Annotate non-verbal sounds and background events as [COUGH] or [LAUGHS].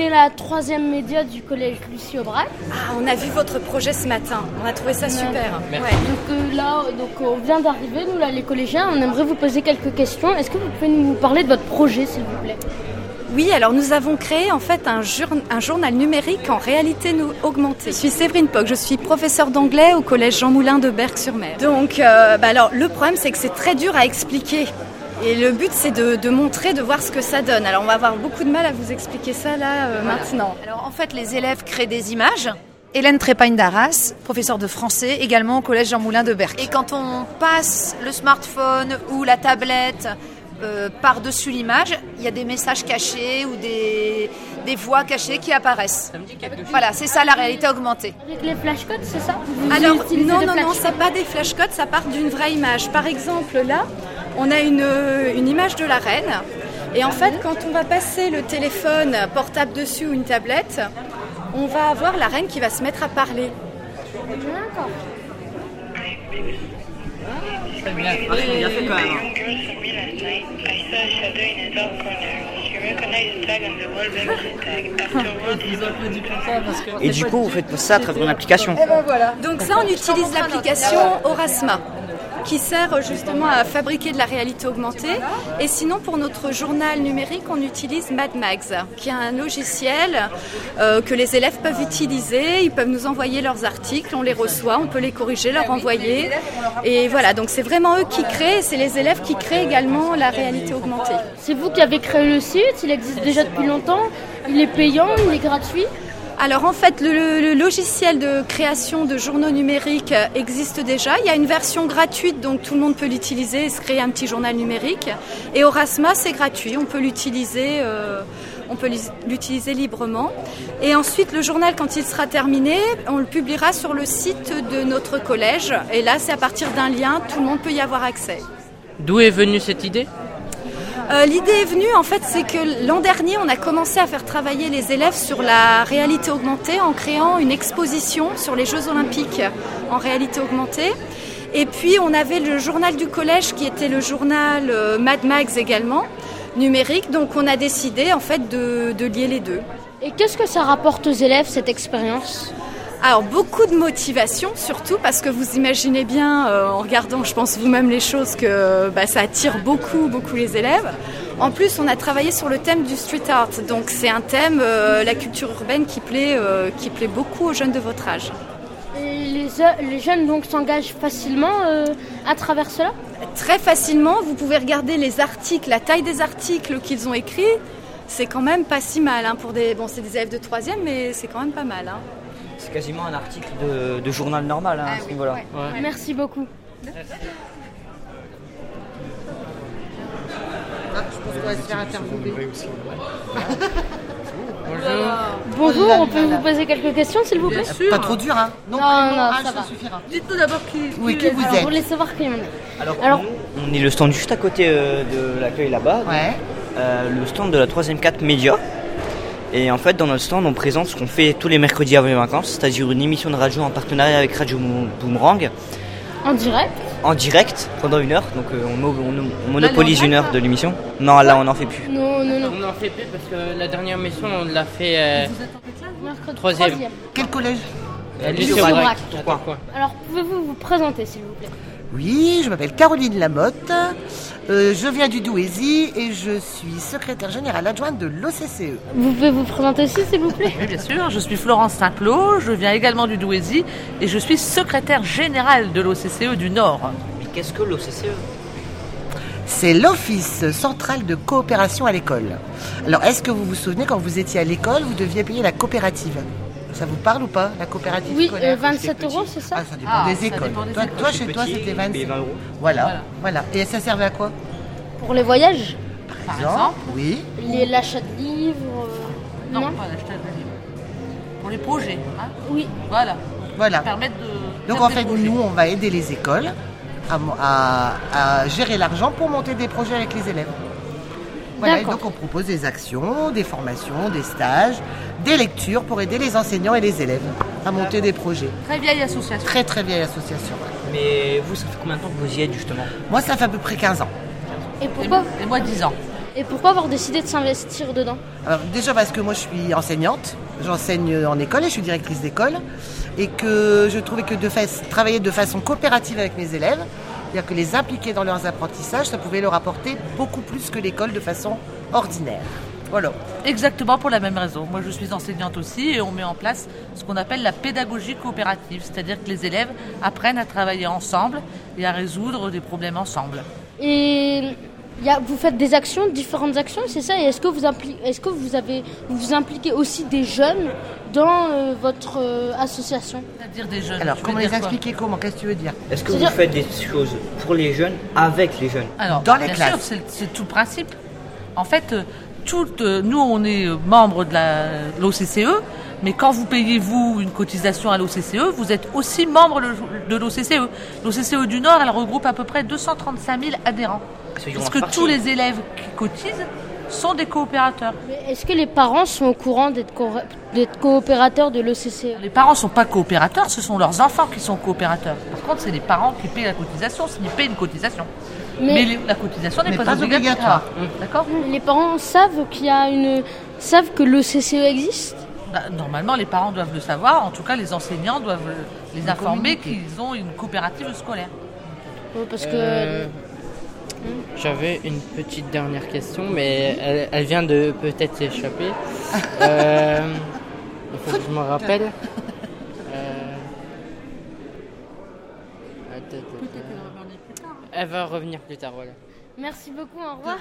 est la troisième média du collège Lucie Aubrac. Ah, on a vu votre projet ce matin. On a trouvé ça super. Ouais. Donc euh, là, donc, on vient d'arriver, nous là, les collégiens. On aimerait vous poser quelques questions. Est-ce que vous pouvez nous parler de votre projet, s'il vous plaît? Oui, alors nous avons créé en fait un, jour- un journal numérique en réalité nous augmentée. Je suis Séverine Poc, je suis professeure d'anglais au collège Jean Moulin de Berck-sur-Mer. Donc, euh, bah alors le problème c'est que c'est très dur à expliquer. Et le but c'est de, de montrer, de voir ce que ça donne. Alors on va avoir beaucoup de mal à vous expliquer ça là euh, maintenant. Alors en fait, les élèves créent des images. Hélène Trépagne d'Arras, professeure de français, également au collège Jean Moulin de Berck. Et quand on passe le smartphone ou la tablette euh, par-dessus l'image, il y a des messages cachés ou des, des voix cachées qui apparaissent. Voilà, c'est ça la réalité augmentée. Avec les flashcodes, c'est ça? Vous Alors non, non, non, c'est pas des flashcodes, ça part d'une vraie image. Par exemple là, on a une, une image de la reine. Et en fait, quand on va passer le téléphone portable dessus ou une tablette, on va avoir la reine qui va se mettre à parler. D'accord. Et du coup, vous faites ça à travers une application. Donc ça, on utilise l'application Orasma qui sert justement à fabriquer de la réalité augmentée. Et sinon, pour notre journal numérique, on utilise MadMags, qui est un logiciel euh, que les élèves peuvent utiliser. Ils peuvent nous envoyer leurs articles, on les reçoit, on peut les corriger, leur envoyer. Et voilà, donc c'est vraiment eux qui créent, c'est les élèves qui créent également la réalité augmentée. C'est vous qui avez créé le site, il existe déjà depuis longtemps, il est payant, il est gratuit. Alors en fait, le, logiciel de création de journaux numériques euh, existe déjà. Il y a une version gratuite, donc tout le monde peut l'utiliser et se créer un petit journal numérique. Et Orasma, c'est gratuit, on peut l'utiliser. euh, on peut l'is- l'utiliser librement. Et ensuite, le journal, quand il sera terminé, on le publiera sur le site de notre collège. Et là, c'est à partir d'un lien, tout le monde peut y avoir accès. D'où est venue cette idée? Euh, L'idée est venue, en fait, c'est que l'an dernier, on a commencé à faire travailler les élèves sur la réalité augmentée en créant une exposition sur les Jeux Olympiques en réalité augmentée. Et puis, on avait le journal du collège qui était le journal euh, Mad Max également, numérique. Donc, on a décidé, en fait, de, de lier les deux. Et qu'est-ce que ça rapporte aux élèves, cette expérience? Alors beaucoup de motivation surtout parce que vous imaginez bien euh, en regardant je pense vous-même les choses que bah, ça attire beaucoup beaucoup les élèves. En plus on a travaillé sur le thème du street art donc c'est un thème euh, la culture urbaine qui plaît euh, qui plaît beaucoup aux jeunes de votre âge. Les, les jeunes donc s'engagent facilement à travers cela? Très facilement vous pouvez regarder les articles, la taille des articles qu'ils ont écrits. C'est quand même pas si mal hein, pour des bon c'est des élèves de troisième mais c'est quand même pas mal. Hein. C'est quasiment un article de, de journal normal hein, à ce niveau-là. Merci beaucoup. Bonjour, on peut vous poser quelques questions s'il vous plaît Pas trop dur, hein Non, non, âge, ça va. suffira. Dites-nous d'abord qui. Oui, qui vous Alors, êtes Vous voulez savoir qui on est Alors, Alors- nous, on est le stand juste à côté euh, de l'accueil là-bas. Ouais. Euh, le stand de la 3ème 4 Média. Et en fait, dans notre stand, on présente ce qu'on fait tous les mercredis avant les vacances, c'est-à-dire une émission de radio en partenariat avec Radio Boomerang, En direct en direct pendant une heure. Donc, euh, on, mo- on monopolise une heure de l'émission. Non, là, on n'en fait plus. Non, non, non. On en fait plus parce que la dernière mission, on l'a fait. euh, Mercredi Troisième. Quel collège? Aubrac. Aubrac. Pourquoi Alors, pouvez-vous vous présenter s'il vous plaît? Oui, je m'appelle Caroline Lamotte. Euh, je viens du Douaisis et je suis secrétaire générale adjointe de l'OCCE. Vous pouvez vous présenter aussi s'il vous plaît Oui, bien sûr, je suis Florence Saint-Cloud, je viens également du Douaisis et je suis secrétaire générale de l'OCCE du Nord. Mais qu'est-ce que l'OCCE C'est l'Office central de coopération à l'école. Alors, est-ce que vous vous souvenez, quand vous étiez à l'école, vous deviez payer la coopérative? Ça vous parle ou pas, la coopérative Oui, scolaire euh, 27 euros, c'est ça Ah, ça dépend Ah, des ça écoles. dépend des toi, écoles. toi, Chez toi, c'était on 27 paye 20 euros. Voilà, Voilà. voilà. Et ça servait à quoi Pour les voyages Par exemple Oui. les- L'achat de livres euh, Non, Non, pas l'acheteur de livres. Pour les projets, hein Oui. voilà. Voilà. Permettre de. Donc en fait, projets. nous, on va aider les écoles à, mo- à- à gérer l'argent pour monter des projets avec les élèves. Voilà, et donc on propose des actions, des formations, des stages, des lectures pour aider les enseignants et les élèves à monter des projets. Très vieille association. Très très vieille association. Mais vous, ça fait combien de temps que vous y êtes justement? Moi, ça fait à peu près 15 ans. Et Et, pourquoi? Et moi, 10 ans. Et pourquoi avoir décidé de s'investir dedans? Alors déjà parce que moi je suis enseignante, j'enseigne en école et je suis directrice d'école et que je trouvais que de fa- travailler de façon coopérative avec mes élèves, c'est-à-dire que les impliquer dans leurs apprentissages, ça pouvait leur apporter beaucoup plus que l'école de façon ordinaire. Voilà. Exactement pour la même raison. Moi, je suis enseignante aussi et on met en place ce qu'on appelle la pédagogie coopérative, c'est-à-dire que les élèves apprennent à travailler ensemble et à résoudre des problèmes ensemble. Et il y a- vous faites des actions, différentes actions, c'est ça? Et est-ce que vous impli- est-ce que vous avez vous impliquez aussi des jeunes dans euh, votre euh, association C'est-à-dire des jeunes. Alors comment les expliquer comment Qu'est-ce que tu veux dire Est-ce que vous C'est-à-dire- faites des choses pour les jeunes avec les jeunes Alors, Dans les bien classes. sûr, c'est c'est tout le principe. En fait, euh, euh, nous, on est euh, membre de la- l'OCCE, mais quand vous payez, vous, une cotisation à l'OCCE, vous êtes aussi membre le- de l'OCCE. L'OCCE du Nord, elle regroupe à peu près 235 000 adhérents. Ceux qui Parce que partie. tous les élèves qui cotisent sont des coopérateurs. Mais Est-ce que les parents sont au courant d'être co- d'être coopérateurs de l'OCCE Les parents ne sont pas coopérateurs, ce sont leurs enfants qui sont coopérateurs. Par contre, c'est les parents qui payent la cotisation s'ils paient une cotisation. Mais, Mais les- la cotisation n'est pas, pas obligatoire. obligatoire. D'accord? Les parents savent qu'il y a une savent que l'OCCE existe? Bah, Normalement, les parents doivent le savoir. En tout cas, les enseignants doivent les informer qu'ils ont une coopérative scolaire. Ouais, Parce que Euh, J'avais une petite dernière question, mais elle, elle vient de peut-être s'échapper. [LAUGHS] Euh, il faut que je me rappelle. [LAUGHS] Euh, attends, attends. Elle va revenir plus tard, voilà. merci beaucoup, au revoir.